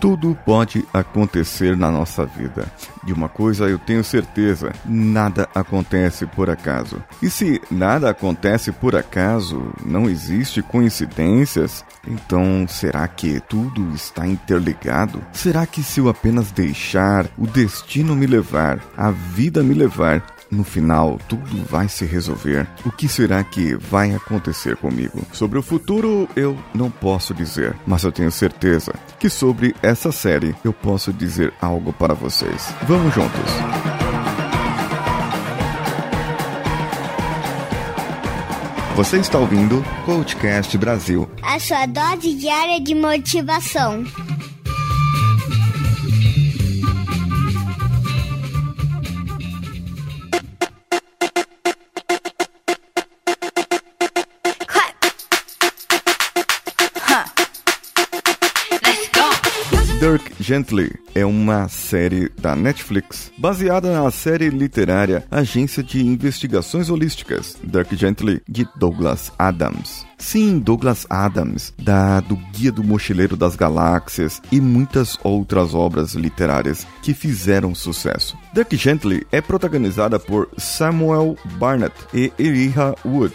Tudo pode acontecer na nossa vida. De uma coisa eu tenho certeza: nada acontece por acaso. E se nada acontece por acaso, não existe coincidências, então será que tudo está interligado? Será que se eu apenas deixar o destino me levar, a vida me levar, no final, tudo vai se resolver. O que será que vai acontecer comigo? Sobre o futuro, eu não posso dizer, mas eu tenho certeza que sobre essa série eu posso dizer algo para vocês. Vamos juntos! Você está ouvindo Coachcast Brasil a sua dose diária de motivação. Dirk Gently é uma série da Netflix baseada na série literária Agência de Investigações Holísticas Dirk Gently de Douglas Adams. Sim, Douglas Adams, da do Guia do Mochileiro das Galáxias e muitas outras obras literárias que fizeram sucesso. Dirk Gently é protagonizada por Samuel Barnett e Elijah Wood,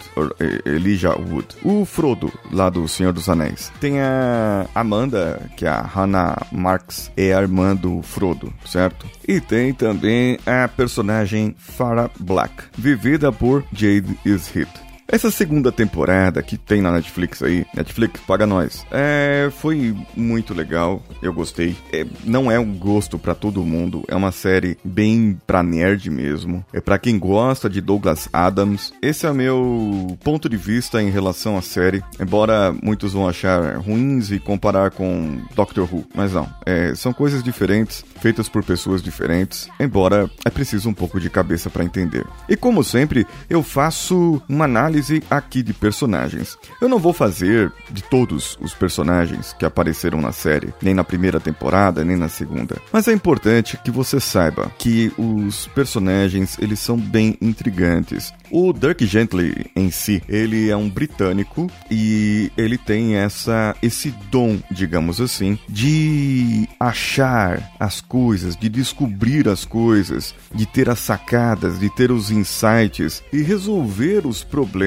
Elijah Wood, o Frodo lá do Senhor dos Anéis. Tem a Amanda, que é a Hannah Marks, é a irmã do Frodo, certo? E tem também a personagem Farah Black, vivida por Jade Ishit. Essa segunda temporada que tem na Netflix aí, Netflix paga nós, é, foi muito legal, eu gostei. É, não é um gosto para todo mundo, é uma série bem pra nerd mesmo. É para quem gosta de Douglas Adams. Esse é o meu ponto de vista em relação à série, embora muitos vão achar ruins e comparar com Doctor Who, mas não. É, são coisas diferentes, feitas por pessoas diferentes, embora é preciso um pouco de cabeça para entender. E como sempre, eu faço uma análise análise aqui de personagens. Eu não vou fazer de todos os personagens que apareceram na série, nem na primeira temporada, nem na segunda. Mas é importante que você saiba que os personagens, eles são bem intrigantes. O Dirk Gently em si, ele é um britânico e ele tem essa esse dom, digamos assim, de achar as coisas, de descobrir as coisas, de ter as sacadas, de ter os insights e resolver os problemas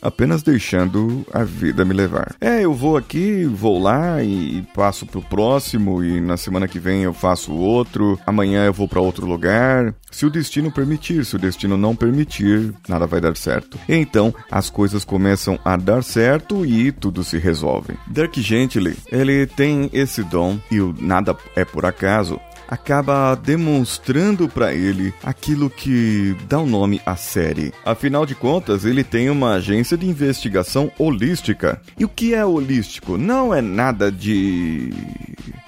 apenas deixando a vida me levar. É, eu vou aqui, vou lá e passo pro próximo e na semana que vem eu faço outro, amanhã eu vou para outro lugar. Se o destino permitir, se o destino não permitir, nada vai dar certo. Então, as coisas começam a dar certo e tudo se resolve. Dirk Gently, ele tem esse dom e o nada é por acaso acaba demonstrando para ele aquilo que dá o um nome à série. Afinal de contas, ele tem uma agência de investigação holística. E o que é holístico? Não é nada de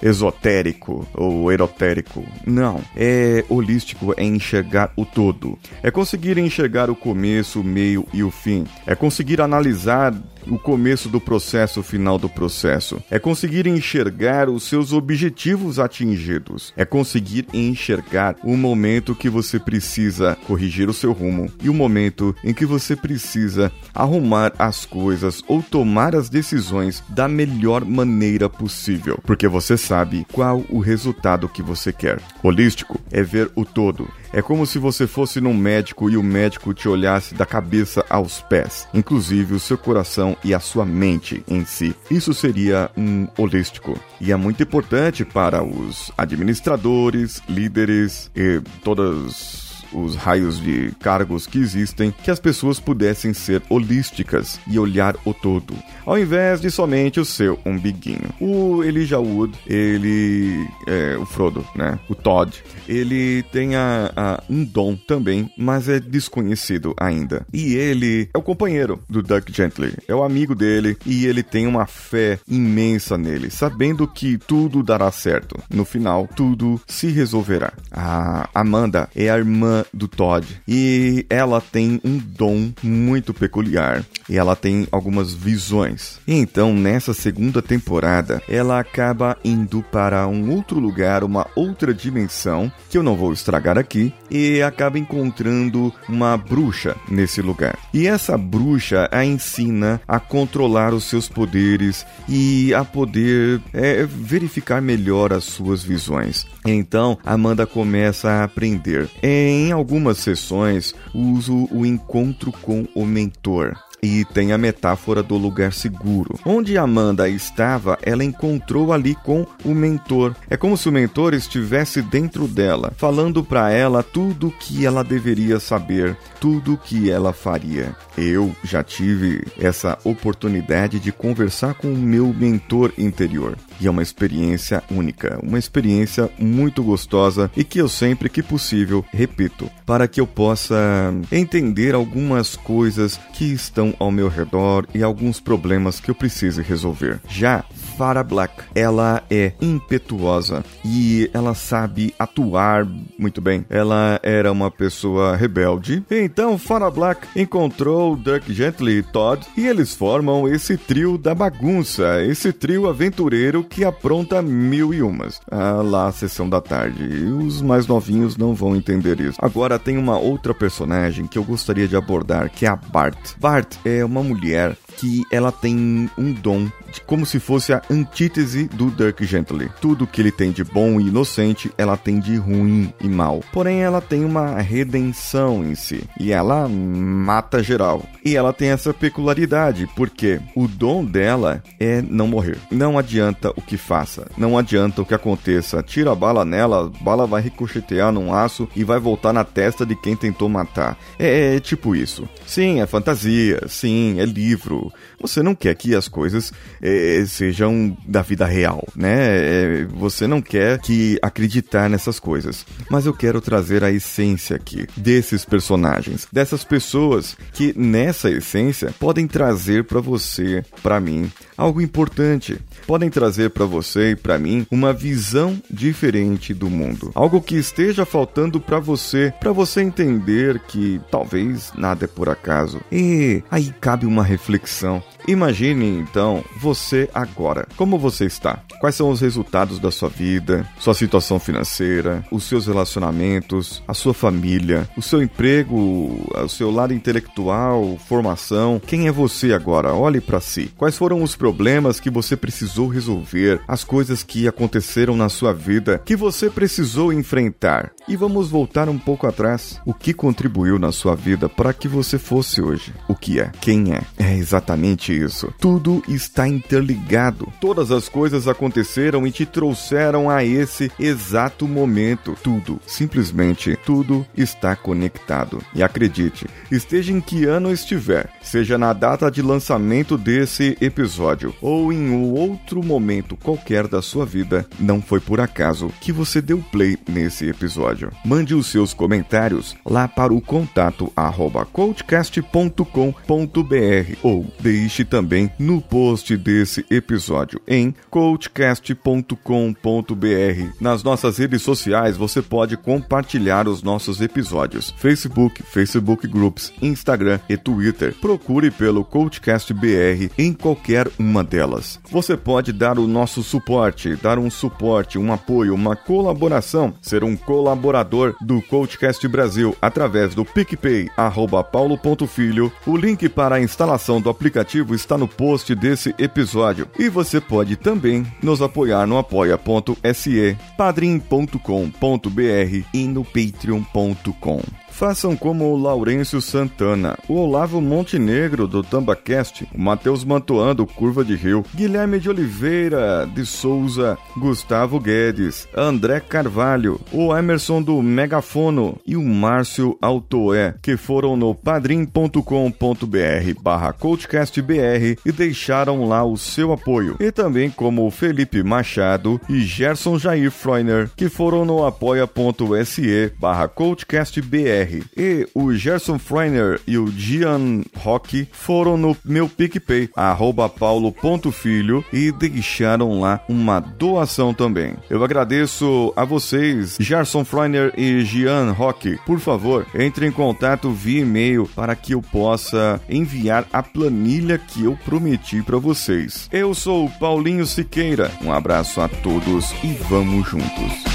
esotérico ou erotérico. Não. É holístico é enxergar o todo. É conseguir enxergar o começo, o meio e o fim. É conseguir analisar o começo do processo, o final do processo. É conseguir enxergar os seus objetivos atingidos. É conseguir enxergar o momento que você precisa corrigir o seu rumo e o momento em que você precisa arrumar as coisas ou tomar as decisões da melhor maneira possível, porque você sabe qual o resultado que você quer. Holístico é ver o todo é como se você fosse num médico e o médico te olhasse da cabeça aos pés, inclusive o seu coração e a sua mente em si. Isso seria um holístico. E é muito importante para os administradores, líderes e todas os raios de cargos que existem, que as pessoas pudessem ser holísticas e olhar o todo, ao invés de somente o seu umbiguinho. O Elijah Wood, ele é o Frodo, né? O Todd, ele tem a, a, um dom também, mas é desconhecido ainda. E ele é o companheiro do Duck Gently, é o amigo dele e ele tem uma fé imensa nele, sabendo que tudo dará certo. No final, tudo se resolverá. A Amanda é a irmã do Todd. E ela tem um dom muito peculiar. E ela tem algumas visões. E então, nessa segunda temporada, ela acaba indo para um outro lugar, uma outra dimensão, que eu não vou estragar aqui, e acaba encontrando uma bruxa nesse lugar. E essa bruxa a ensina a controlar os seus poderes e a poder é, verificar melhor as suas visões. Então, Amanda começa a aprender. Em algumas sessões, uso o encontro com o mentor. E tem a metáfora do lugar seguro. Onde Amanda estava, ela encontrou ali com o mentor. É como se o mentor estivesse dentro dela, falando para ela tudo o que ela deveria saber, tudo o que ela faria. Eu já tive essa oportunidade de conversar com o meu mentor interior. E é uma experiência única, uma experiência muito gostosa e que eu sempre que possível repito, para que eu possa entender algumas coisas que estão ao meu redor e alguns problemas que eu preciso resolver. Já Farah Black, ela é impetuosa e ela sabe atuar muito bem. Ela era uma pessoa rebelde. Então Farah Black encontrou Dirk Gently e Todd e eles formam esse trio da bagunça, esse trio aventureiro que apronta mil e umas. Ah, lá a sessão da tarde. E os mais novinhos não vão entender isso. Agora tem uma outra personagem que eu gostaria de abordar, que é a Bart. Bart é uma mulher que ela tem um dom como se fosse a antítese do Dirk Gently. Tudo que ele tem de bom e inocente, ela tem de ruim e mal. Porém, ela tem uma redenção em si e ela mata geral. E ela tem essa peculiaridade, porque o dom dela é não morrer. Não adianta o que faça, não adianta o que aconteça. Tira a bala nela, a bala vai ricochetear num aço e vai voltar na testa de quem tentou matar. É, é tipo isso. Sim, é fantasia, sim, é livro, você não quer que as coisas é, sejam da vida real, né? É, você não quer que acreditar nessas coisas. Mas eu quero trazer a essência aqui desses personagens, dessas pessoas que nessa essência podem trazer para você, para mim, algo importante. Podem trazer para você e para mim uma visão diferente do mundo. Algo que esteja faltando para você, para você entender que talvez nada é por acaso. E aí cabe uma reflexão. Imagine então você agora. Como você está? Quais são os resultados da sua vida, sua situação financeira, os seus relacionamentos, a sua família, o seu emprego, o seu lado intelectual, formação? Quem é você agora? Olhe para si. Quais foram os problemas que você precisou resolver, as coisas que aconteceram na sua vida que você precisou enfrentar? E vamos voltar um pouco atrás. O que contribuiu na sua vida para que você fosse hoje? O que é? Quem é? É exatamente isso. Tudo está interligado. Todas as coisas aconteceram e te trouxeram a esse exato momento. Tudo, simplesmente tudo está conectado. E acredite, esteja em que ano estiver, seja na data de lançamento desse episódio ou em um outro momento qualquer da sua vida, não foi por acaso que você deu play nesse episódio. Mande os seus comentários lá para o contato arroba coachcast.com.br ou deixe também no post desse episódio em coachcast.com.br. Nas nossas redes sociais você pode compartilhar os nossos episódios: Facebook, Facebook Groups, Instagram e Twitter. Procure pelo Coachcast BR em qualquer uma delas. Você pode dar o nosso suporte, dar um suporte, um apoio, uma colaboração, ser um colaborador do Coachcast Brasil através do PicPay, arroba paulo.filho. O link para a instalação do aplicativo está no post desse episódio. E você pode também nos apoiar no apoia.se, padrim.com.br e no patreon.com. Façam como o Laurêncio Santana, o Olavo Montenegro do Tambacast, o Matheus Mantuan do Curva de Rio, Guilherme de Oliveira de Souza, Gustavo Guedes, André Carvalho, o Emerson do Megafono e o Márcio Altoé, que foram no padrim.com.br barra coachcastbr e deixaram lá o seu apoio. E também como o Felipe Machado e Gerson Jair Freuner, que foram no apoia.se barra coachcastbr E o Gerson Freiner e o Gian Rock foram no meu PicPay, arroba paulo.filho, e deixaram lá uma doação também. Eu agradeço a vocês, Gerson Freiner e Gian Rock. Por favor, entre em contato via e-mail para que eu possa enviar a planilha que eu prometi para vocês. Eu sou o Paulinho Siqueira. Um abraço a todos e vamos juntos.